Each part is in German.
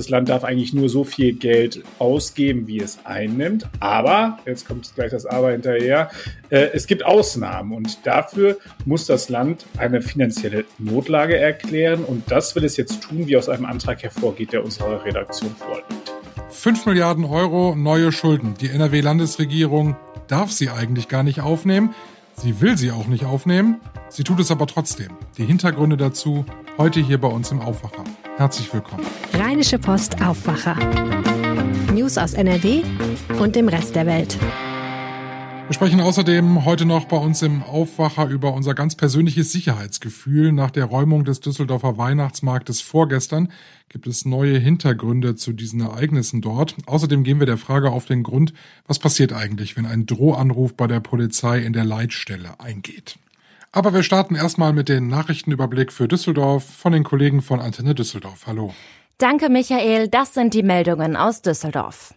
das Land darf eigentlich nur so viel Geld ausgeben, wie es einnimmt. Aber, jetzt kommt gleich das Aber hinterher, äh, es gibt Ausnahmen und dafür muss das Land eine finanzielle Notlage erklären und das will es jetzt tun, wie aus einem Antrag hervorgeht, der unserer Redaktion vorliegt. 5 Milliarden Euro neue Schulden. Die NRW-Landesregierung darf sie eigentlich gar nicht aufnehmen. Sie will sie auch nicht aufnehmen. Sie tut es aber trotzdem. Die Hintergründe dazu heute hier bei uns im Aufwacher. Herzlich willkommen. Rheinische Post Aufwacher. News aus NRW und dem Rest der Welt. Wir sprechen außerdem heute noch bei uns im Aufwacher über unser ganz persönliches Sicherheitsgefühl. Nach der Räumung des Düsseldorfer Weihnachtsmarktes vorgestern gibt es neue Hintergründe zu diesen Ereignissen dort. Außerdem gehen wir der Frage auf den Grund, was passiert eigentlich, wenn ein Drohanruf bei der Polizei in der Leitstelle eingeht. Aber wir starten erstmal mit dem Nachrichtenüberblick für Düsseldorf von den Kollegen von Antenne Düsseldorf. Hallo. Danke, Michael. Das sind die Meldungen aus Düsseldorf.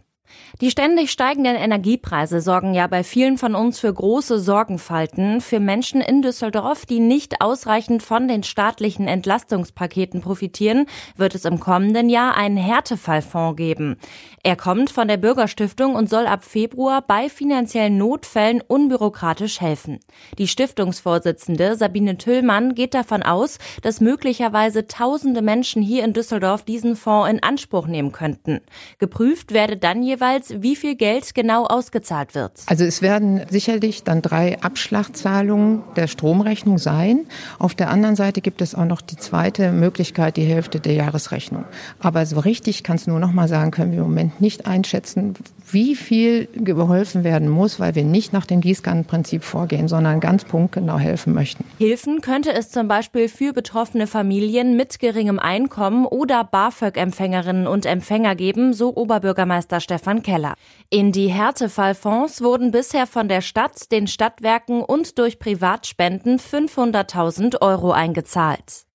Die ständig steigenden Energiepreise sorgen ja bei vielen von uns für große Sorgenfalten. Für Menschen in Düsseldorf, die nicht ausreichend von den staatlichen Entlastungspaketen profitieren, wird es im kommenden Jahr einen Härtefallfonds geben. Er kommt von der Bürgerstiftung und soll ab Februar bei finanziellen Notfällen unbürokratisch helfen. Die Stiftungsvorsitzende Sabine Tüllmann geht davon aus, dass möglicherweise tausende Menschen hier in Düsseldorf diesen Fonds in Anspruch nehmen könnten. Geprüft werde dann jeweils jeweils, wie viel Geld genau ausgezahlt wird. Also es werden sicherlich dann drei Abschlagzahlungen der Stromrechnung sein. Auf der anderen Seite gibt es auch noch die zweite Möglichkeit, die Hälfte der Jahresrechnung. Aber so richtig kann es nur noch mal sagen, können wir im Moment nicht einschätzen, wie viel geholfen werden muss, weil wir nicht nach dem Gießkannenprinzip vorgehen, sondern ganz punktgenau helfen möchten. Hilfen könnte es zum Beispiel für betroffene Familien mit geringem Einkommen oder BAföG-Empfängerinnen und Empfänger geben, so Oberbürgermeister Stefan Keller. In die Härtefallfonds wurden bisher von der Stadt, den Stadtwerken und durch Privatspenden 500.000 Euro eingezahlt.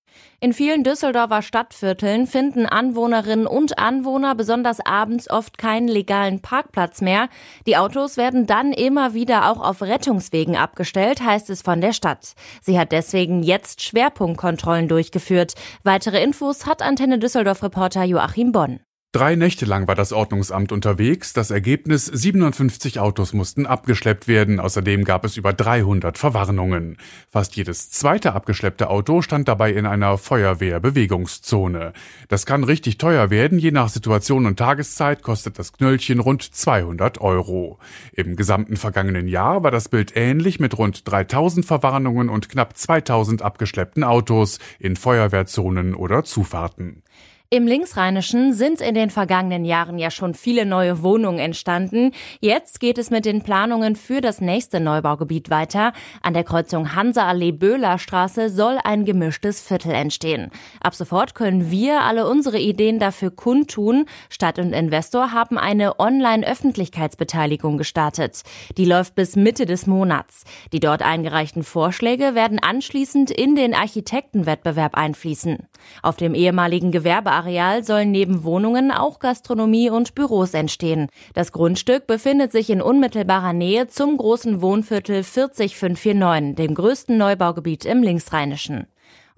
In vielen Düsseldorfer Stadtvierteln finden Anwohnerinnen und Anwohner besonders abends oft keinen legalen Parkplatz mehr. Die Autos werden dann immer wieder auch auf Rettungswegen abgestellt, heißt es von der Stadt. Sie hat deswegen jetzt Schwerpunktkontrollen durchgeführt. Weitere Infos hat Antenne Düsseldorf Reporter Joachim Bonn. Drei Nächte lang war das Ordnungsamt unterwegs. Das Ergebnis 57 Autos mussten abgeschleppt werden. Außerdem gab es über 300 Verwarnungen. Fast jedes zweite abgeschleppte Auto stand dabei in einer Feuerwehrbewegungszone. Das kann richtig teuer werden. Je nach Situation und Tageszeit kostet das Knöllchen rund 200 Euro. Im gesamten vergangenen Jahr war das Bild ähnlich mit rund 3000 Verwarnungen und knapp 2000 abgeschleppten Autos in Feuerwehrzonen oder Zufahrten. Im Linksrheinischen sind in den vergangenen Jahren ja schon viele neue Wohnungen entstanden. Jetzt geht es mit den Planungen für das nächste Neubaugebiet weiter. An der Kreuzung Hansa-Allee-Böhler-Straße soll ein gemischtes Viertel entstehen. Ab sofort können wir alle unsere Ideen dafür kundtun. Stadt und Investor haben eine Online-Öffentlichkeitsbeteiligung gestartet. Die läuft bis Mitte des Monats. Die dort eingereichten Vorschläge werden anschließend in den Architektenwettbewerb einfließen. Auf dem ehemaligen Gewerbe Areal sollen neben Wohnungen auch Gastronomie und Büros entstehen. Das Grundstück befindet sich in unmittelbarer Nähe zum großen Wohnviertel 40549, dem größten Neubaugebiet im Linksrheinischen.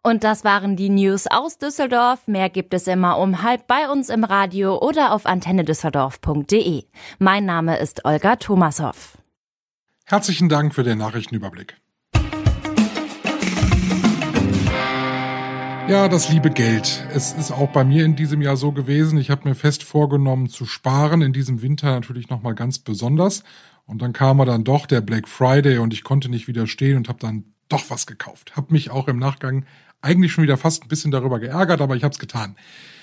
Und das waren die News aus Düsseldorf. Mehr gibt es immer um halb bei uns im Radio oder auf antennedüsseldorf.de. Mein Name ist Olga Thomashoff. Herzlichen Dank für den Nachrichtenüberblick. Ja, das liebe Geld. Es ist auch bei mir in diesem Jahr so gewesen. Ich habe mir fest vorgenommen zu sparen, in diesem Winter natürlich nochmal ganz besonders. Und dann kam er dann doch der Black Friday und ich konnte nicht widerstehen und habe dann doch was gekauft. Hab mich auch im Nachgang eigentlich schon wieder fast ein bisschen darüber geärgert, aber ich habe es getan.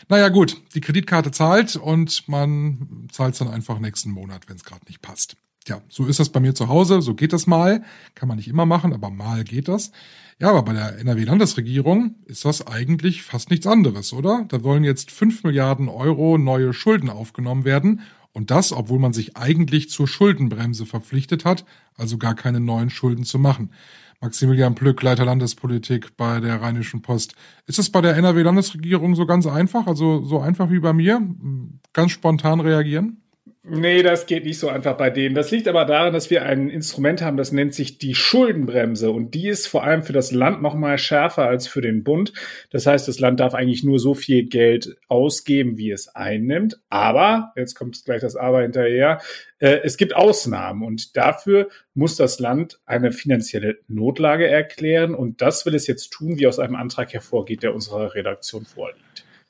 Naja gut, die Kreditkarte zahlt und man zahlt es dann einfach nächsten Monat, wenn es gerade nicht passt. Ja, so ist das bei mir zu Hause, so geht das mal. Kann man nicht immer machen, aber mal geht das. Ja, aber bei der NRW-Landesregierung ist das eigentlich fast nichts anderes, oder? Da wollen jetzt fünf Milliarden Euro neue Schulden aufgenommen werden. Und das, obwohl man sich eigentlich zur Schuldenbremse verpflichtet hat, also gar keine neuen Schulden zu machen. Maximilian Plück, Leiter Landespolitik bei der Rheinischen Post. Ist es bei der NRW-Landesregierung so ganz einfach, also so einfach wie bei mir? Ganz spontan reagieren? Nee, das geht nicht so einfach bei denen. Das liegt aber daran, dass wir ein Instrument haben, das nennt sich die Schuldenbremse. Und die ist vor allem für das Land noch mal schärfer als für den Bund. Das heißt, das Land darf eigentlich nur so viel Geld ausgeben, wie es einnimmt. Aber, jetzt kommt gleich das Aber hinterher, äh, es gibt Ausnahmen. Und dafür muss das Land eine finanzielle Notlage erklären. Und das will es jetzt tun, wie aus einem Antrag hervorgeht, der unserer Redaktion vorliegt.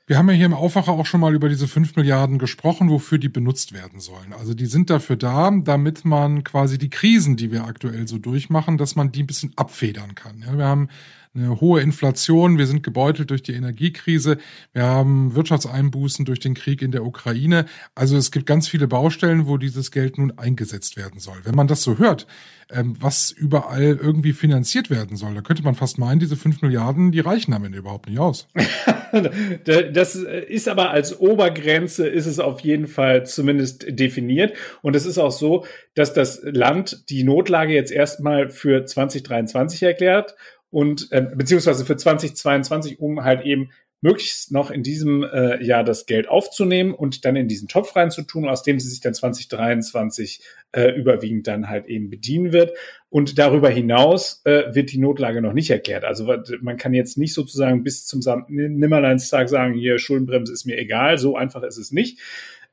Wir haben ja hier im Aufwacher auch schon mal über diese fünf Milliarden gesprochen, wofür die benutzt werden sollen. Also die sind dafür da, damit man quasi die Krisen, die wir aktuell so durchmachen, dass man die ein bisschen abfedern kann. Ja, wir haben eine hohe Inflation, wir sind gebeutelt durch die Energiekrise, wir haben Wirtschaftseinbußen durch den Krieg in der Ukraine. Also es gibt ganz viele Baustellen, wo dieses Geld nun eingesetzt werden soll. Wenn man das so hört, ähm, was überall irgendwie finanziert werden soll, da könnte man fast meinen, diese fünf Milliarden, die reichen am Ende überhaupt nicht aus. das ist aber als Obergrenze ist es auf jeden Fall zumindest definiert. Und es ist auch so, dass das Land die Notlage jetzt erstmal für 2023 erklärt und äh, beziehungsweise für 2022, um halt eben möglichst noch in diesem äh, Jahr das Geld aufzunehmen und dann in diesen Topf reinzutun, aus dem sie sich dann 2023 äh, überwiegend dann halt eben bedienen wird. Und darüber hinaus äh, wird die Notlage noch nicht erklärt. Also man kann jetzt nicht sozusagen bis zum Nimmerleinstag sagen, hier Schuldenbremse ist mir egal, so einfach ist es nicht.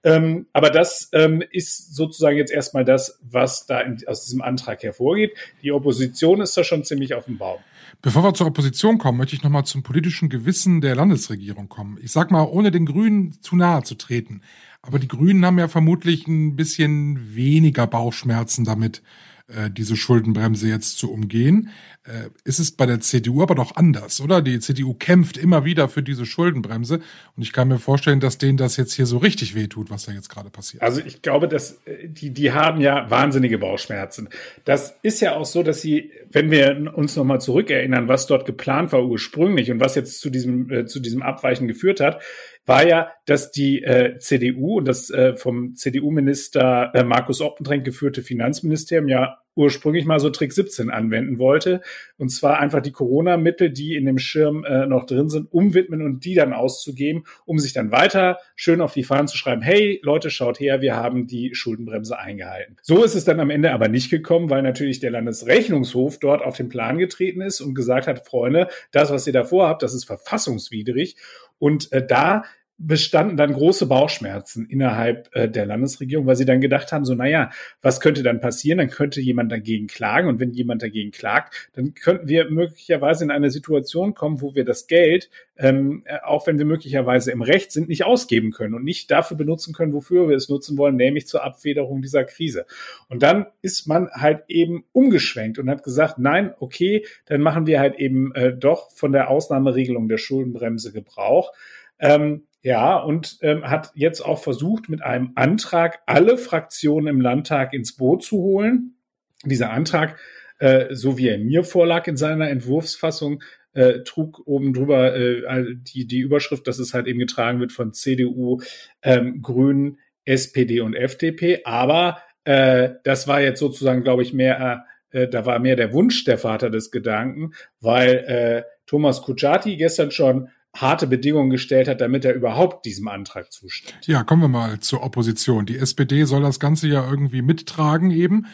Ähm, aber das ähm, ist sozusagen jetzt erstmal das, was da in, aus diesem Antrag hervorgeht. Die Opposition ist da schon ziemlich auf dem Baum. Bevor wir zur Opposition kommen, möchte ich nochmal zum politischen Gewissen der Landesregierung kommen. Ich sag mal, ohne den Grünen zu nahe zu treten. Aber die Grünen haben ja vermutlich ein bisschen weniger Bauchschmerzen damit, äh, diese Schuldenbremse jetzt zu umgehen. Äh, ist es bei der CDU aber doch anders, oder? Die CDU kämpft immer wieder für diese Schuldenbremse und ich kann mir vorstellen, dass denen das jetzt hier so richtig wehtut, was da jetzt gerade passiert. Also ich glaube, dass äh, die, die haben ja wahnsinnige Bauchschmerzen. Das ist ja auch so, dass sie, wenn wir uns nochmal zurückerinnern, was dort geplant war ursprünglich und was jetzt zu diesem, äh, zu diesem Abweichen geführt hat, war ja, dass die äh, CDU und das äh, vom CDU-Minister äh, Markus Oppentränk geführte Finanzministerium ja ursprünglich mal so Trick 17 anwenden wollte. Und zwar einfach die Corona-Mittel, die in dem Schirm äh, noch drin sind, umwidmen und die dann auszugeben, um sich dann weiter schön auf die Fahnen zu schreiben, hey Leute, schaut her, wir haben die Schuldenbremse eingehalten. So ist es dann am Ende aber nicht gekommen, weil natürlich der Landesrechnungshof dort auf den Plan getreten ist und gesagt hat, Freunde, das, was ihr da vorhabt, das ist verfassungswidrig. Und äh, da bestanden dann große Bauchschmerzen innerhalb äh, der Landesregierung, weil sie dann gedacht haben, so, naja, was könnte dann passieren? Dann könnte jemand dagegen klagen. Und wenn jemand dagegen klagt, dann könnten wir möglicherweise in eine Situation kommen, wo wir das Geld, ähm, äh, auch wenn wir möglicherweise im Recht sind, nicht ausgeben können und nicht dafür benutzen können, wofür wir es nutzen wollen, nämlich zur Abfederung dieser Krise. Und dann ist man halt eben umgeschwenkt und hat gesagt, nein, okay, dann machen wir halt eben äh, doch von der Ausnahmeregelung der Schuldenbremse Gebrauch. Ähm, ja, und ähm, hat jetzt auch versucht, mit einem Antrag alle Fraktionen im Landtag ins Boot zu holen. Dieser Antrag, äh, so wie er mir vorlag in seiner Entwurfsfassung, äh, trug oben drüber äh, die, die Überschrift, dass es halt eben getragen wird von CDU, ähm, Grünen, SPD und FDP. Aber äh, das war jetzt sozusagen, glaube ich, mehr, äh, da war mehr der Wunsch der Vater des Gedanken, weil äh, Thomas Kutschaty gestern schon harte Bedingungen gestellt hat, damit er überhaupt diesem Antrag zustimmt. Ja, kommen wir mal zur Opposition. Die SPD soll das Ganze ja irgendwie mittragen eben.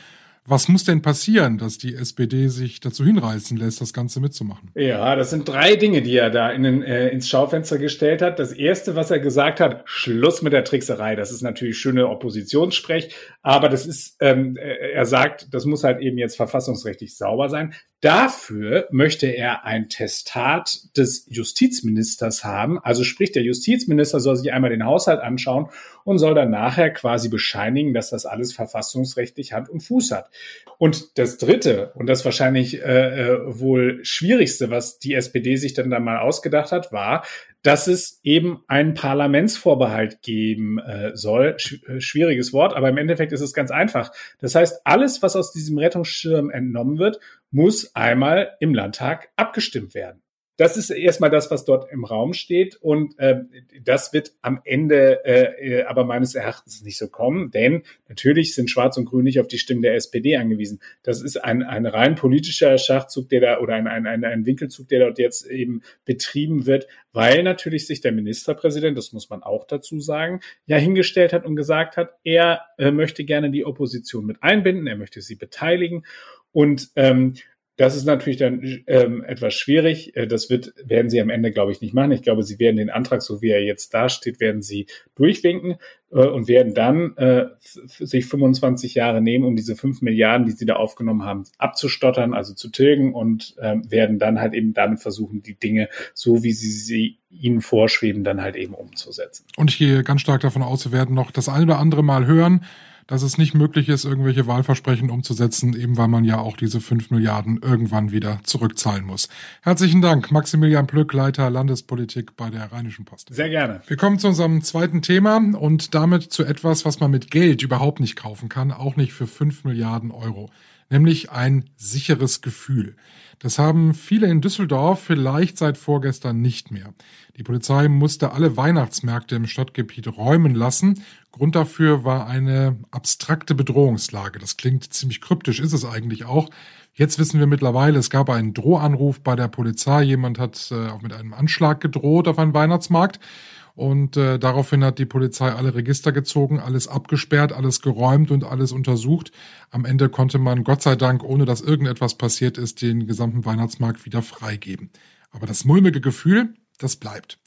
Was muss denn passieren, dass die SPD sich dazu hinreißen lässt, das Ganze mitzumachen? Ja, das sind drei Dinge, die er da in den, äh, ins Schaufenster gestellt hat. Das erste, was er gesagt hat, Schluss mit der Trickserei. Das ist natürlich schöne Oppositionssprech, aber das ist, ähm, äh, er sagt, das muss halt eben jetzt verfassungsrechtlich sauber sein. Dafür möchte er ein Testat des Justizministers haben. Also sprich, der Justizminister soll sich einmal den Haushalt anschauen und soll dann nachher quasi bescheinigen, dass das alles verfassungsrechtlich Hand und Fuß hat. Und das Dritte und das wahrscheinlich äh, äh wohl Schwierigste, was die SPD sich dann da mal ausgedacht hat, war, dass es eben einen Parlamentsvorbehalt geben äh, soll. Sch äh, schwieriges Wort, aber im Endeffekt ist es ganz einfach. Das heißt, alles, was aus diesem Rettungsschirm entnommen wird, muss einmal im Landtag abgestimmt werden. Das ist erstmal das, was dort im Raum steht. Und äh, das wird am Ende äh, aber meines Erachtens nicht so kommen, denn natürlich sind Schwarz und Grün nicht auf die Stimmen der SPD angewiesen. Das ist ein, ein rein politischer Schachzug, der da oder ein, ein, ein, ein Winkelzug, der dort jetzt eben betrieben wird, weil natürlich sich der Ministerpräsident, das muss man auch dazu sagen, ja hingestellt hat und gesagt hat, er äh, möchte gerne die Opposition mit einbinden, er möchte sie beteiligen. Und ähm, das ist natürlich dann ähm, etwas schwierig. Äh, das wird, werden sie am Ende, glaube ich, nicht machen. Ich glaube, sie werden den Antrag, so wie er jetzt dasteht, werden sie durchwinken äh, und werden dann äh, sich 25 Jahre nehmen, um diese 5 Milliarden, die sie da aufgenommen haben, abzustottern, also zu tilgen und ähm, werden dann halt eben damit versuchen, die Dinge so, wie sie sie ihnen vorschweben, dann halt eben umzusetzen. Und ich gehe ganz stark davon aus, wir werden noch das ein oder andere Mal hören, dass es nicht möglich ist, irgendwelche Wahlversprechen umzusetzen, eben weil man ja auch diese fünf Milliarden irgendwann wieder zurückzahlen muss. Herzlichen Dank, Maximilian Plück, Leiter Landespolitik bei der Rheinischen Post. Sehr gerne. Wir kommen zu unserem zweiten Thema und damit zu etwas, was man mit Geld überhaupt nicht kaufen kann, auch nicht für fünf Milliarden Euro, nämlich ein sicheres Gefühl. Das haben viele in Düsseldorf vielleicht seit vorgestern nicht mehr. Die Polizei musste alle Weihnachtsmärkte im Stadtgebiet räumen lassen. Grund dafür war eine abstrakte Bedrohungslage. Das klingt ziemlich kryptisch, ist es eigentlich auch. Jetzt wissen wir mittlerweile, es gab einen Drohanruf bei der Polizei. Jemand hat äh, auch mit einem Anschlag gedroht auf einen Weihnachtsmarkt. Und äh, daraufhin hat die Polizei alle Register gezogen, alles abgesperrt, alles geräumt und alles untersucht. Am Ende konnte man, Gott sei Dank, ohne dass irgendetwas passiert ist, den gesamten Weihnachtsmarkt wieder freigeben. Aber das mulmige Gefühl, das bleibt.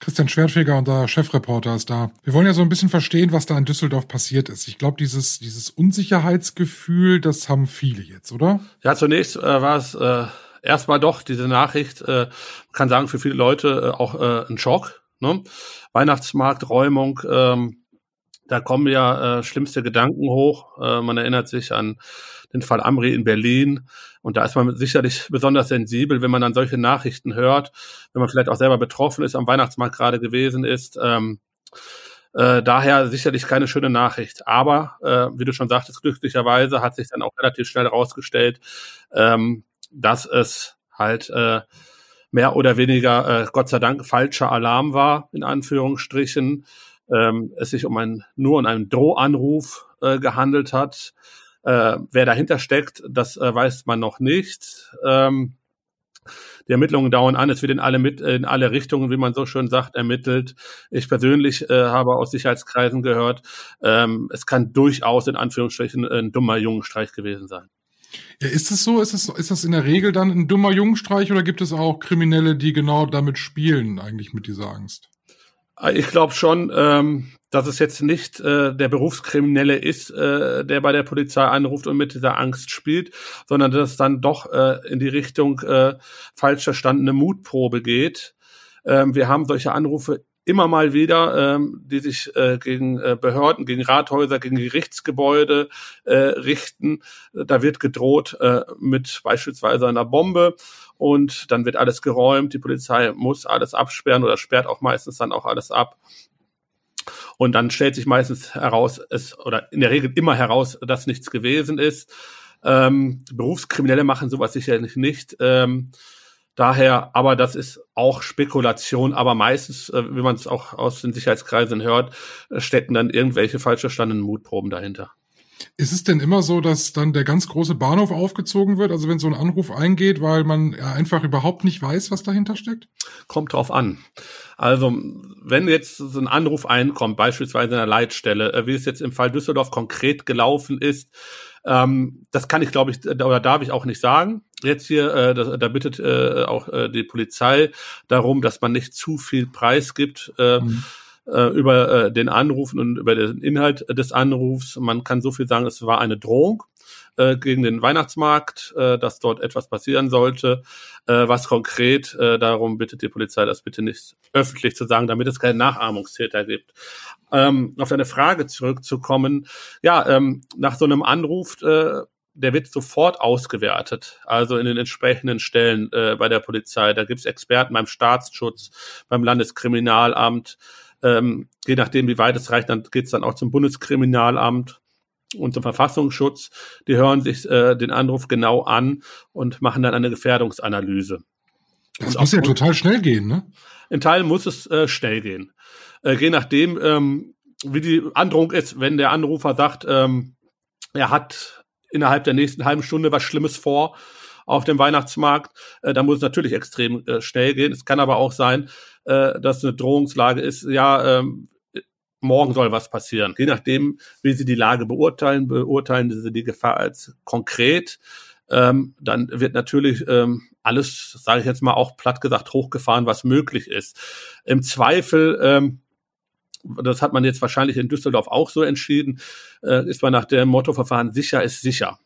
Christian Schwertfeger, unser Chefreporter, ist da. Wir wollen ja so ein bisschen verstehen, was da in Düsseldorf passiert ist. Ich glaube, dieses, dieses Unsicherheitsgefühl, das haben viele jetzt, oder? Ja, zunächst äh, war es äh, erstmal doch diese Nachricht, äh, kann sagen, für viele Leute äh, auch äh, ein Schock. Ne? Weihnachtsmarkträumung, ähm, da kommen ja äh, schlimmste Gedanken hoch. Äh, man erinnert sich an den Fall Amri in Berlin. Und da ist man sicherlich besonders sensibel, wenn man dann solche Nachrichten hört, wenn man vielleicht auch selber betroffen ist, am Weihnachtsmarkt gerade gewesen ist. Ähm, äh, daher sicherlich keine schöne Nachricht. Aber, äh, wie du schon sagtest, glücklicherweise hat sich dann auch relativ schnell herausgestellt, ähm, dass es halt äh, mehr oder weniger, äh, Gott sei Dank, falscher Alarm war, in Anführungsstrichen. Ähm, es sich um ein, nur um einen Drohanruf äh, gehandelt hat. Äh, wer dahinter steckt, das äh, weiß man noch nicht. Ähm, die Ermittlungen dauern an, es wird in alle, mit, in alle Richtungen, wie man so schön sagt, ermittelt. Ich persönlich äh, habe aus Sicherheitskreisen gehört, ähm, es kann durchaus in Anführungsstrichen ein dummer Jungenstreich gewesen sein. Ja, ist es so? Ist, es, ist das in der Regel dann ein dummer Jungenstreich oder gibt es auch Kriminelle, die genau damit spielen, eigentlich mit dieser Angst? Ich glaube schon, ähm, dass es jetzt nicht äh, der Berufskriminelle ist, äh, der bei der Polizei anruft und mit dieser Angst spielt, sondern dass es dann doch äh, in die Richtung äh, falsch verstandene Mutprobe geht. Ähm, wir haben solche Anrufe immer mal wieder, ähm, die sich äh, gegen äh, Behörden, gegen Rathäuser, gegen Gerichtsgebäude äh, richten. Da wird gedroht äh, mit beispielsweise einer Bombe und dann wird alles geräumt. Die Polizei muss alles absperren oder sperrt auch meistens dann auch alles ab. Und dann stellt sich meistens heraus, es oder in der Regel immer heraus, dass nichts gewesen ist. Ähm, Berufskriminelle machen sowas sicherlich nicht. Ähm, Daher, aber das ist auch Spekulation, aber meistens, äh, wie man es auch aus den Sicherheitskreisen hört, äh, stecken dann irgendwelche falsch verstandenen Mutproben dahinter. Ist es denn immer so, dass dann der ganz große Bahnhof aufgezogen wird, also wenn so ein Anruf eingeht, weil man einfach überhaupt nicht weiß, was dahinter steckt? Kommt drauf an. Also, wenn jetzt so ein Anruf einkommt, beispielsweise in der Leitstelle, äh, wie es jetzt im Fall Düsseldorf konkret gelaufen ist, ähm, das kann ich, glaube ich, oder darf ich auch nicht sagen. Jetzt hier, äh, da, da bittet äh, auch äh, die Polizei darum, dass man nicht zu viel Preis gibt. Äh, mhm äh, über äh, den Anrufen und über den Inhalt des Anrufs. Man kann so viel sagen, es war eine Drohung äh, gegen den Weihnachtsmarkt, äh, dass dort etwas passieren sollte. Äh, was konkret, äh, darum bittet die Polizei, das bitte nicht öffentlich zu sagen, damit es keine Nachahmungstäter gibt. Ähm, auf deine Frage zurückzukommen, ja, ähm, nach so einem Anruf, äh, der wird sofort ausgewertet, also in den entsprechenden Stellen äh, bei der Polizei. Da gibt's Experten beim Staatsschutz, beim Landeskriminalamt. Ähm, je nachdem, wie weit es reicht, dann geht's dann auch zum Bundeskriminalamt und zum Verfassungsschutz. Die hören sich äh, den Anruf genau an und machen dann eine Gefährdungsanalyse. Das muss ja total schnell gehen, ne? In Teilen muss es äh, schnell gehen. Äh, je nachdem, ähm, wie die Androhung ist, wenn der Anrufer sagt, ähm, er hat innerhalb der nächsten halben Stunde was Schlimmes vor auf dem Weihnachtsmarkt, äh, dann muss es natürlich extrem äh, schnell gehen. Es kann aber auch sein, äh, dass eine Drohungslage ist, ja, ähm, morgen soll was passieren. Je nachdem, wie Sie die Lage beurteilen, beurteilen Sie die Gefahr als konkret. Ähm, dann wird natürlich ähm, alles, sage ich jetzt mal auch platt gesagt, hochgefahren, was möglich ist. Im Zweifel ähm, das hat man jetzt wahrscheinlich in Düsseldorf auch so entschieden, äh, ist man nach dem Mottoverfahren sicher ist sicher.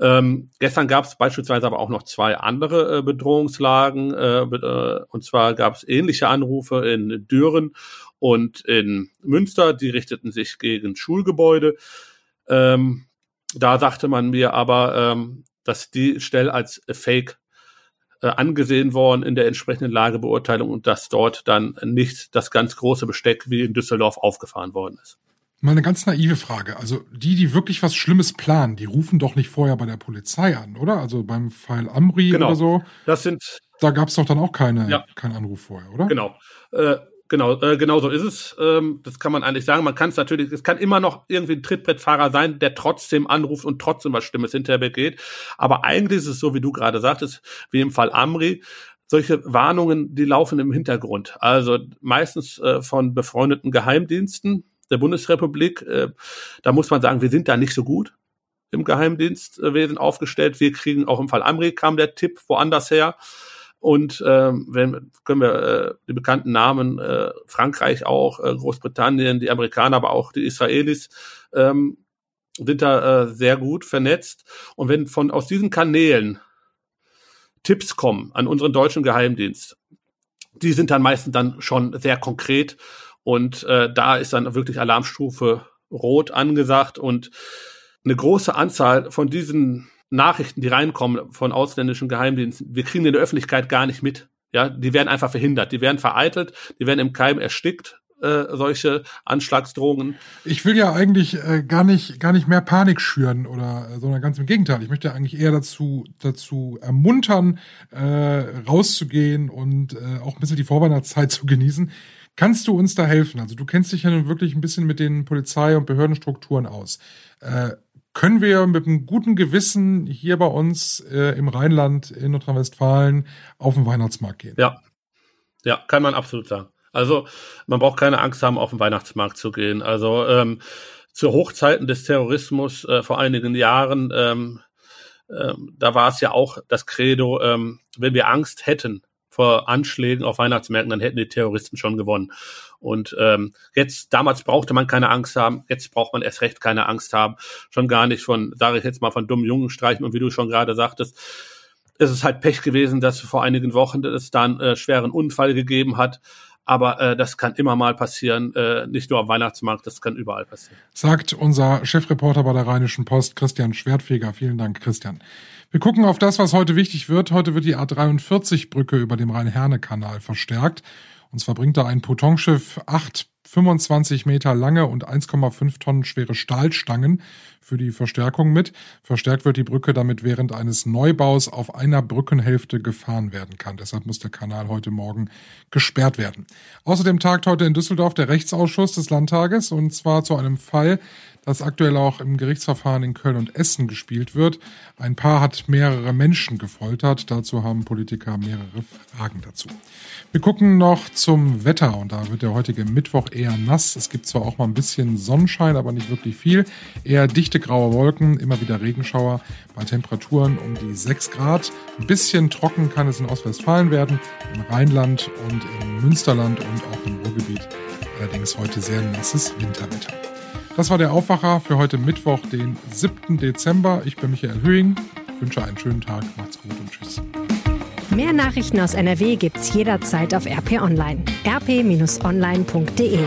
Ähm, gestern gab es beispielsweise aber auch noch zwei andere äh, Bedrohungslagen. Äh, äh, und zwar gab es ähnliche Anrufe in Düren und in Münster. Die richteten sich gegen Schulgebäude. Ähm, da sagte man mir aber, ähm, dass die Stelle als Fake äh, angesehen worden in der entsprechenden Lagebeurteilung und dass dort dann nicht das ganz große Besteck wie in Düsseldorf aufgefahren worden ist. Mal eine ganz naive Frage. Also die, die wirklich was Schlimmes planen, die rufen doch nicht vorher bei der Polizei an, oder? Also beim Fall Amri genau. oder so. Das sind. Da gab es doch dann auch keine, ja. keinen Anruf vorher, oder? Genau. Äh, Genau, äh, genau so ist es. Ähm, das kann man eigentlich sagen. Man kann es natürlich, es kann immer noch irgendwie ein Trittbrettfahrer sein, der trotzdem anruft und trotzdem was Stimmes hinterher begeht. Aber eigentlich ist es so, wie du gerade sagtest, wie im Fall Amri. Solche Warnungen, die laufen im Hintergrund. Also meistens äh, von befreundeten Geheimdiensten der Bundesrepublik. Äh, da muss man sagen, wir sind da nicht so gut im Geheimdienstwesen aufgestellt. Wir kriegen auch im Fall Amri kam der Tipp woanders her. Und ähm, wenn können wir äh, die bekannten Namen äh, Frankreich auch, äh, Großbritannien, die Amerikaner, aber auch die Israelis ähm, sind da äh, sehr gut vernetzt. Und wenn von aus diesen Kanälen Tipps kommen an unseren deutschen Geheimdienst, die sind dann meistens dann schon sehr konkret und äh, da ist dann wirklich Alarmstufe rot angesagt und eine große Anzahl von diesen Nachrichten, die reinkommen von ausländischen Geheimdiensten, wir kriegen in der Öffentlichkeit gar nicht mit. Ja, die werden einfach verhindert, die werden vereitelt, die werden im Keim erstickt, äh, solche Anschlagsdrohungen. Ich will ja eigentlich äh, gar nicht gar nicht mehr Panik schüren oder äh, sondern ganz im Gegenteil. Ich möchte eigentlich eher dazu dazu ermuntern, äh, rauszugehen und äh, auch ein bisschen die Vorweihnachtszeit zu genießen. Kannst du uns da helfen? Also du kennst dich ja nun wirklich ein bisschen mit den Polizei- und Behördenstrukturen aus. Äh, können wir mit einem guten Gewissen hier bei uns äh, im Rheinland, in Nordrhein-Westfalen, auf den Weihnachtsmarkt gehen. Ja, ja, kann man absolut sagen. Also man braucht keine Angst haben, auf den Weihnachtsmarkt zu gehen. Also ähm, zu Hochzeiten des Terrorismus äh, vor einigen Jahren, ähm, ähm, da war es ja auch das Credo, ähm, wenn wir Angst hätten vor Anschlägen auf Weihnachtsmärkten, dann hätten die Terroristen schon gewonnen. Und ähm, jetzt, damals brauchte man keine Angst haben, jetzt braucht man erst recht keine Angst haben. Schon gar nicht von, sage ich jetzt mal, von dummen Jungen streichen. Und wie du schon gerade sagtest, ist es halt Pech gewesen, dass vor einigen Wochen es da einen äh, schweren Unfall gegeben hat. Aber äh, das kann immer mal passieren, äh, nicht nur am Weihnachtsmarkt, das kann überall passieren. Sagt unser Chefreporter bei der Rheinischen Post, Christian Schwertfeger. Vielen Dank, Christian. Wir gucken auf das, was heute wichtig wird. Heute wird die A43-Brücke über dem Rhein-Herne-Kanal verstärkt. Und zwar bringt da ein Potonschiff acht 25 Meter lange und 1,5 Tonnen schwere Stahlstangen für die Verstärkung mit. Verstärkt wird die Brücke, damit während eines Neubaus auf einer Brückenhälfte gefahren werden kann. Deshalb muss der Kanal heute Morgen gesperrt werden. Außerdem tagt heute in Düsseldorf der Rechtsausschuss des Landtages und zwar zu einem Fall, das aktuell auch im Gerichtsverfahren in Köln und Essen gespielt wird. Ein Paar hat mehrere Menschen gefoltert. Dazu haben Politiker mehrere Fragen dazu. Wir gucken noch zum Wetter und da wird der heutige Mittwoch eher nass. Es gibt zwar auch mal ein bisschen Sonnenschein, aber nicht wirklich viel. Eher dichte graue Wolken, immer wieder Regenschauer bei Temperaturen um die 6 Grad. Ein bisschen trocken kann es in Ostwestfalen werden, im Rheinland und im Münsterland und auch im Ruhrgebiet. Allerdings heute sehr nasses Winterwetter. Das war der Aufwacher für heute Mittwoch, den 7. Dezember. Ich bin Michael Höhing, wünsche einen schönen Tag, macht's gut und tschüss. Mehr Nachrichten aus NRW gibt's jederzeit auf RP Online. rp-online.de